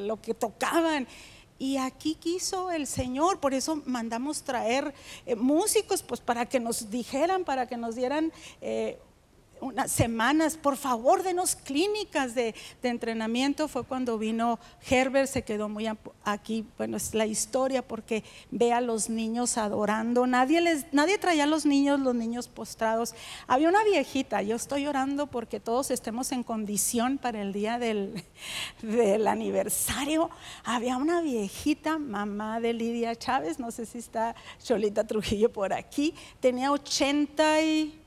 lo que tocaban. Y aquí quiso el Señor, por eso mandamos traer eh, músicos, pues para que nos dijeran, para que nos dieran eh, unas semanas, por favor, denos clínicas de, entrenamiento. Fue cuando vino Herbert, se quedó muy aquí, bueno, es la historia porque ve a los niños adorando. Nadie, les, nadie traía a los niños, los niños postrados. Había una viejita, yo estoy orando porque todos estemos en condición para el día del, <laughs> del aniversario. Había una viejita, mamá de Lidia Chávez, no sé si está Cholita Trujillo por aquí, tenía 80 y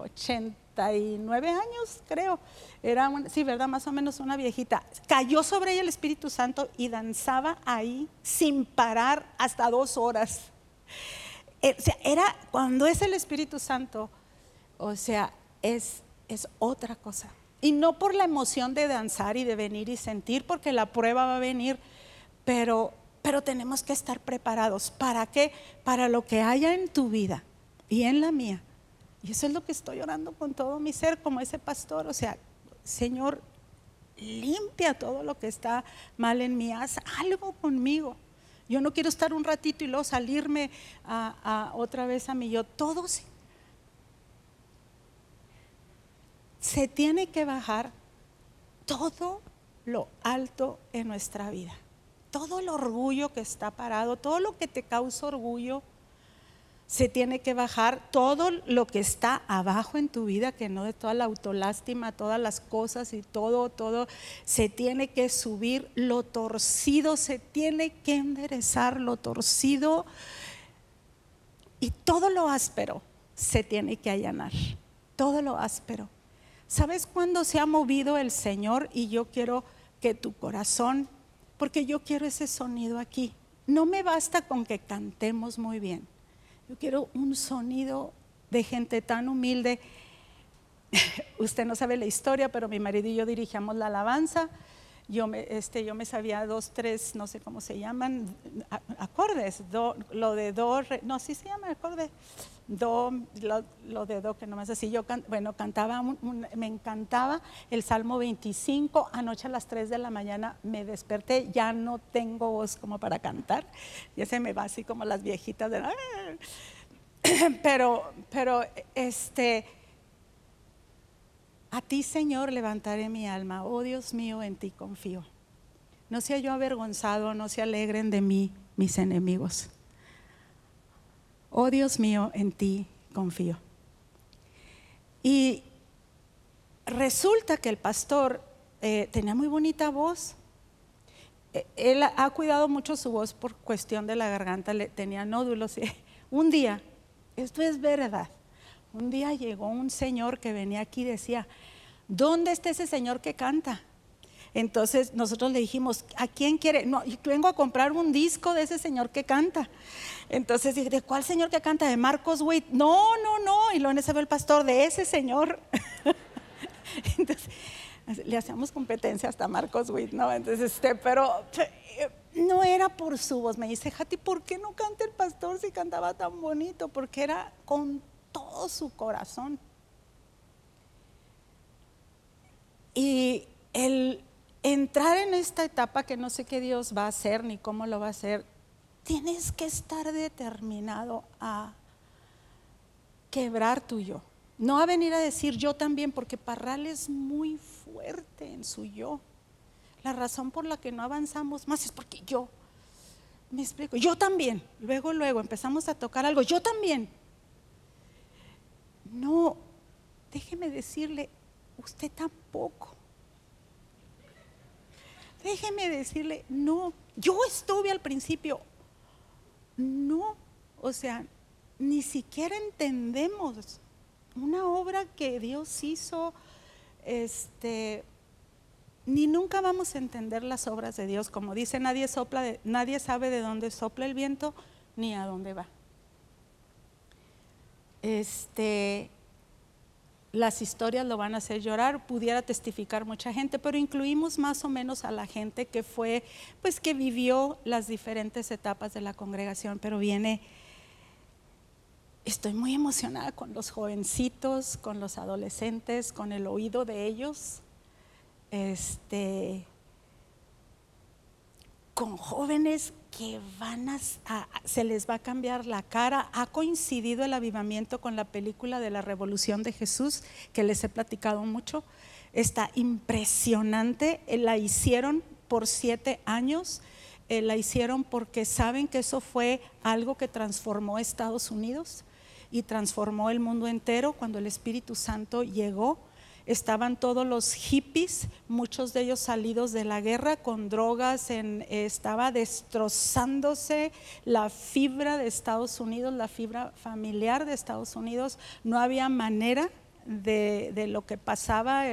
89 años, creo. Era, sí, ¿verdad? Más o menos una viejita. Cayó sobre ella el Espíritu Santo y danzaba ahí sin parar hasta dos horas. Eh, o sea, era cuando es el Espíritu Santo, o sea, es, es otra cosa. Y no por la emoción de danzar y de venir y sentir, porque la prueba va a venir, pero, pero tenemos que estar preparados. ¿Para qué? Para lo que haya en tu vida y en la mía y eso es lo que estoy orando con todo mi ser, como ese pastor. O sea, Señor, limpia todo lo que está mal en mí, haz algo conmigo. Yo no quiero estar un ratito y luego salirme a, otra vez a mí. Yo, todo se, se tiene que bajar todo lo alto en nuestra vida. Todo el orgullo que está parado, todo lo que te causa orgullo, se tiene que bajar todo lo que está abajo en tu vida, que no de toda la autolástima, todas las cosas y todo, todo, se tiene que subir, lo torcido se tiene que enderezar, lo torcido y todo lo áspero se tiene que allanar, todo lo áspero. ¿Sabes cuándo se ha movido el Señor? Y yo quiero que tu corazón, porque yo quiero ese sonido aquí. No me basta con que cantemos muy bien. Yo quiero un sonido de gente tan humilde. <laughs> Usted no sabe la historia, pero mi marido y yo dirigíamos la alabanza. Yo me, este, yo me sabía dos, tres, no sé cómo se llaman, acordes. lo de do, no, sí se llama acorde. Do, lo, de do, que nomás así. Yo, bueno, cantaba, me encantaba el Salmo 25. Anoche a las 3 de la mañana me desperté. Ya no tengo voz como para cantar. Ya se me va así como las viejitas de. <clears throat> Pero, pero, este a ti, Señor, levantaré mi alma. Oh Dios mío, en ti confío. No sea yo avergonzado, no se alegren de mí mis enemigos. Oh Dios mío, en ti confío. Y resulta que el pastor eh, tenía muy bonita voz. Eh, él ha cuidado mucho su voz por cuestión de la garganta, le, tenía nódulos. <laughs> Un día, esto es verdad, un día llegó un señor que venía aquí y decía, ¿dónde está ese señor que canta? Entonces nosotros le dijimos, ¿a quién quiere? No, vengo a comprar un disco de ese señor que canta. Entonces dije, ¿de cuál señor que canta? De Marcos Witt. No, no, no. Y lo en el pastor, de ese señor. <laughs> Entonces, le hacíamos competencia hasta Marcos Witt, ¿no? Entonces, este, pero eh, no era por su voz. Me dice, Jati, ¿por qué no canta el pastor si cantaba tan bonito? Porque era con todo su corazón. Y el entrar en esta etapa que no sé qué Dios va a hacer ni cómo lo va a hacer, tienes que estar determinado a quebrar tu yo. No a venir a decir yo también, porque Parral es muy fuerte en su yo. La razón por la que no avanzamos más es porque yo, me explico, yo también. Luego, luego empezamos a tocar algo, yo también. No, déjeme decirle, usted tampoco. Déjeme decirle, no, yo estuve al principio, no, o sea, ni siquiera entendemos una obra que Dios hizo, este, ni nunca vamos a entender las obras de Dios, como dice, nadie sopla, nadie sabe de dónde sopla el viento ni a dónde va. Este, las historias lo van a hacer llorar, pudiera testificar mucha gente, pero incluimos más o menos a la gente que fue, pues que vivió las diferentes etapas de la congregación, pero viene, estoy muy emocionada con los jovencitos, con los adolescentes, con el oído de ellos, este, con jóvenes que van a, se les va a cambiar la cara. Ha coincidido el avivamiento con la película de la Revolución de Jesús, que les he platicado mucho. Está impresionante. Eh, la hicieron por siete años. Eh, la hicieron porque saben que eso fue algo que transformó Estados Unidos y transformó el mundo entero cuando el Espíritu Santo llegó estaban todos los hippies, muchos de ellos salidos de la guerra con drogas, estaba destrozándose la fibra de Estados Unidos, la fibra familiar de Estados Unidos, no había manera de, lo que pasaba,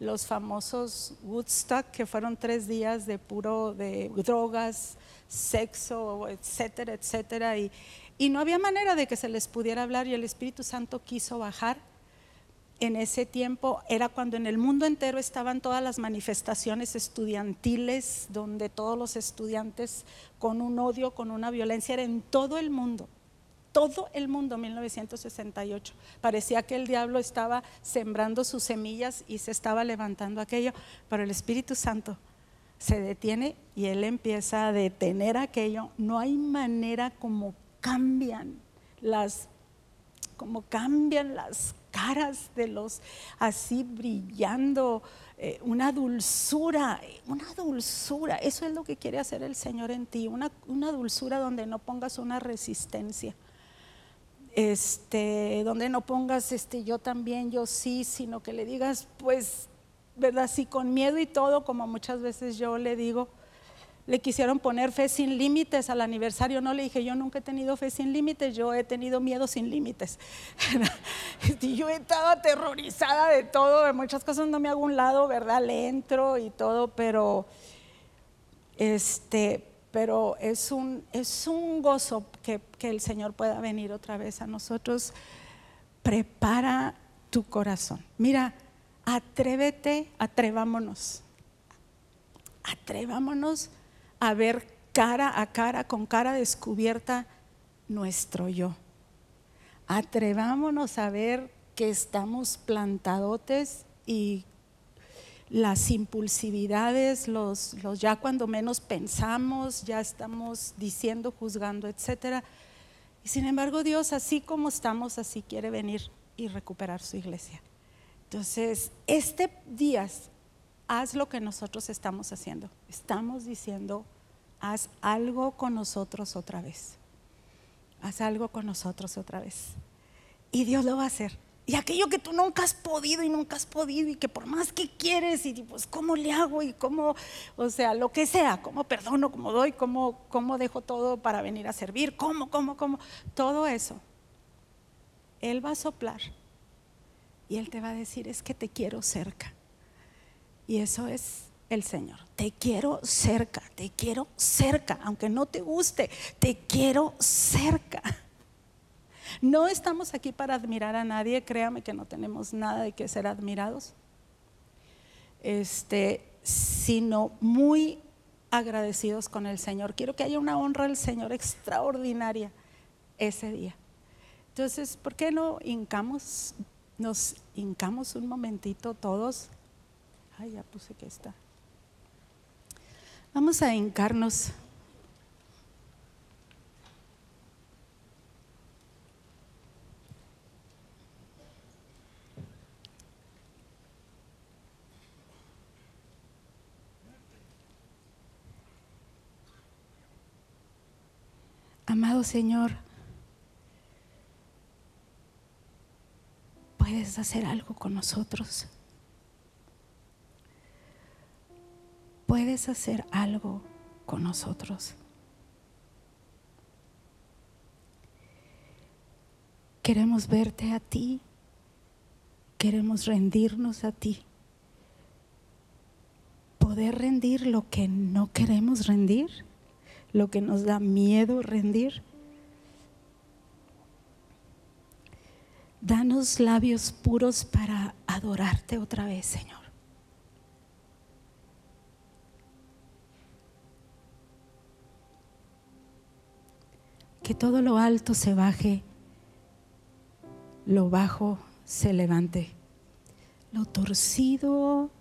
los famosos Woodstock, que fueron tres días de puro de drogas, sexo, etcétera, etcétera, y, y no había manera de que se les pudiera hablar y el Espíritu Santo quiso bajar en ese tiempo era cuando en el mundo entero estaban todas las manifestaciones estudiantiles, donde todos los estudiantes con un odio, con una violencia, era en todo el mundo, todo el mundo, 1968. Parecía que el diablo estaba sembrando sus semillas y se estaba levantando aquello, pero el Espíritu Santo se detiene y él empieza a detener aquello. No hay manera como cambian las como cambian las caras de los así brillando, eh, una dulzura, una dulzura. Eso es lo que quiere hacer el Señor en ti, una, una dulzura donde no pongas una resistencia. este, donde no pongas este, yo también, yo sí, sino que le digas, pues, ¿verdad? Sí, con miedo y todo, como muchas veces yo le digo, le quisieron poner fe sin límites al aniversario, no le dije, yo nunca he tenido fe sin límites, yo he tenido miedo sin límites. <laughs> yo he estado aterrorizada de todo, de muchas cosas no me hago un lado, ¿verdad? Le entro y todo, pero este, pero es un, es un gozo que, que el Señor pueda venir otra vez a nosotros. Prepara tu corazón. Mira, atrévete, atrevámonos. Atrevámonos a ver cara a cara, con cara descubierta, nuestro yo. Atrevámonos a ver que estamos plantadotes y las impulsividades, los, los, ya cuando menos pensamos, ya estamos diciendo, juzgando, etcétera. Y sin embargo, Dios, así como estamos, así quiere venir y recuperar su iglesia. Entonces, este día haz lo que nosotros estamos haciendo. Estamos diciendo, haz algo con nosotros otra vez. Haz algo con nosotros otra vez. Y Dios lo va a hacer. Y aquello que tú nunca has podido y nunca has podido y que por más que quieres y pues cómo le hago y cómo, o sea, lo que sea, cómo perdono, cómo doy, cómo, cómo dejo todo para venir a servir, cómo, cómo, cómo, todo eso. Él va a soplar y Él te va a decir, es que te quiero cerca. Y eso es el Señor. Te quiero cerca, te quiero cerca, aunque no te guste, te quiero cerca. No estamos aquí para admirar a nadie, créame que no tenemos nada de que ser admirados. Este, sino muy agradecidos con el Señor. Quiero que haya una honra al Señor extraordinaria ese día. Entonces, ¿por qué no hincamos, nos hincamos un momentito todos? Ay, ya puse que está. Vamos a hincarnos. Amado Señor, puedes hacer algo con nosotros. Puedes hacer algo con nosotros. Queremos verte a ti. Queremos rendirnos a ti. Poder rendir lo que no queremos rendir lo que nos da miedo rendir. Danos labios puros para adorarte otra vez, Señor. Que todo lo alto se baje, lo bajo se levante, lo torcido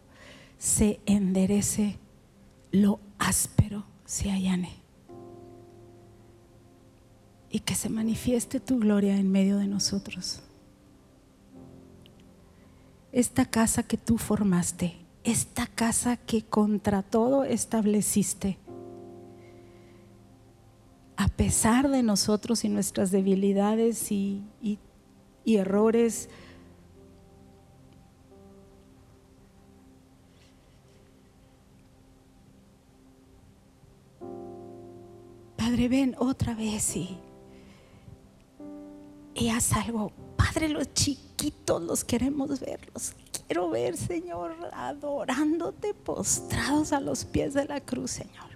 se enderece, lo áspero se allane y que se manifieste tu gloria en medio de nosotros. Esta casa que tú formaste, esta casa que contra todo estableciste, a pesar de nosotros y nuestras debilidades y, errores, Padre, ven otra vez y y haz algo. Padre, los chiquitos los queremos ver, los quiero ver, Señor, adorándote, postrados a los pies de la cruz, Señor,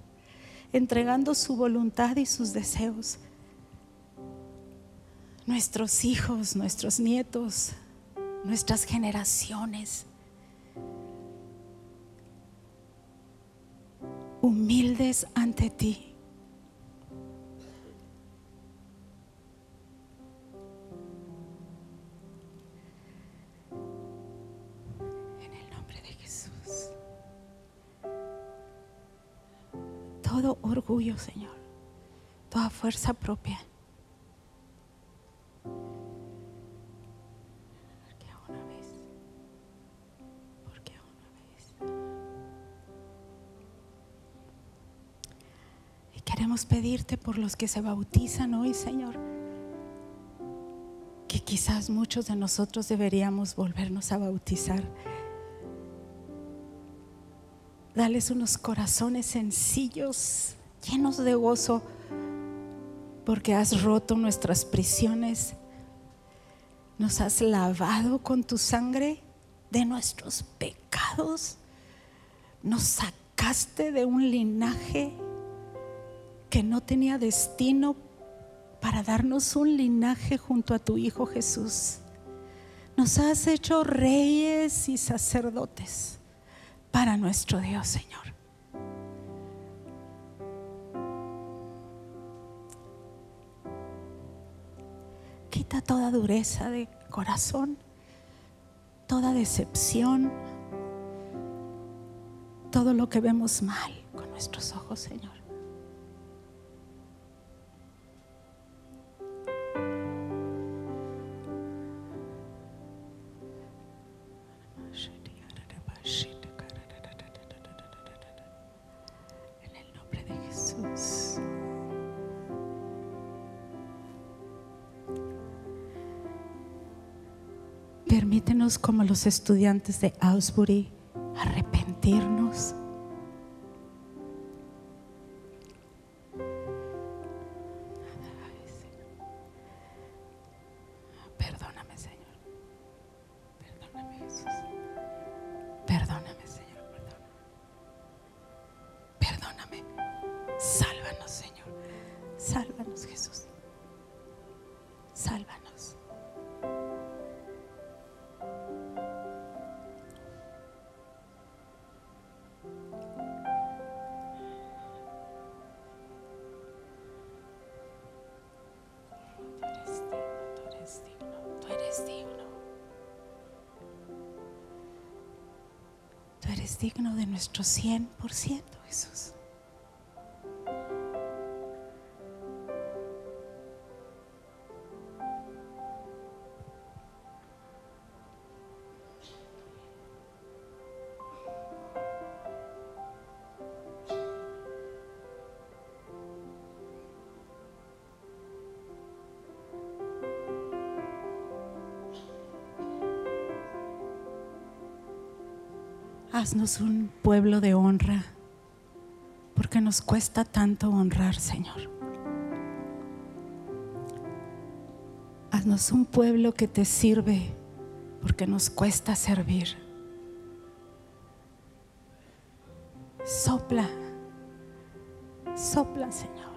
entregando su voluntad y sus deseos. Nuestros hijos, nuestros nietos, nuestras generaciones. Humildes ante ti Señor, toda fuerza propia. Y queremos pedirte por los que se bautizan hoy, Señor. quizás muchos de nosotros deberíamos volvernos a bautizar. Dales unos corazones sencillos, llenos de gozo, porque has roto nuestras prisiones, nos has lavado con tu sangre de nuestros pecados, nos sacaste de un linaje que no tenía destino para darnos un linaje junto a tu Hijo Jesús. Nos has hecho reyes y sacerdotes para nuestro Dios, Señor. Toda dureza de corazón, toda decepción, todo lo que vemos mal con nuestros ojos, Señor. Permítenos como los estudiantes de Ausbury arrepentirnos. Nuestro 100%, Jesús. Haznos un pueblo de honra, porque nos cuesta tanto honrar, Señor. Haznos un pueblo que te sirve, porque nos cuesta servir. Sopla, sopla, Señor.